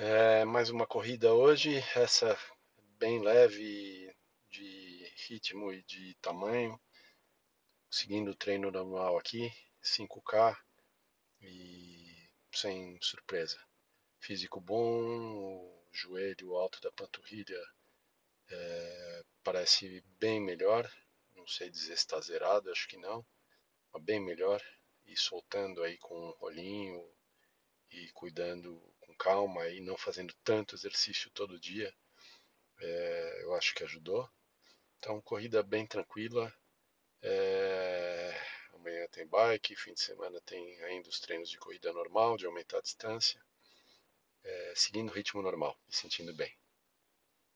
É, mais uma corrida hoje, essa bem leve de ritmo e de tamanho, seguindo o treino normal aqui, 5K e sem surpresa. Físico bom, o joelho alto da panturrilha é, parece bem melhor, não sei dizer se está zerado, acho que não, mas bem melhor, e soltando aí com um rolinho cuidando com calma e não fazendo tanto exercício todo dia, é, eu acho que ajudou. Então, corrida bem tranquila. É, amanhã tem bike, fim de semana tem ainda os treinos de corrida normal, de aumentar a distância, é, seguindo o ritmo normal, me sentindo bem.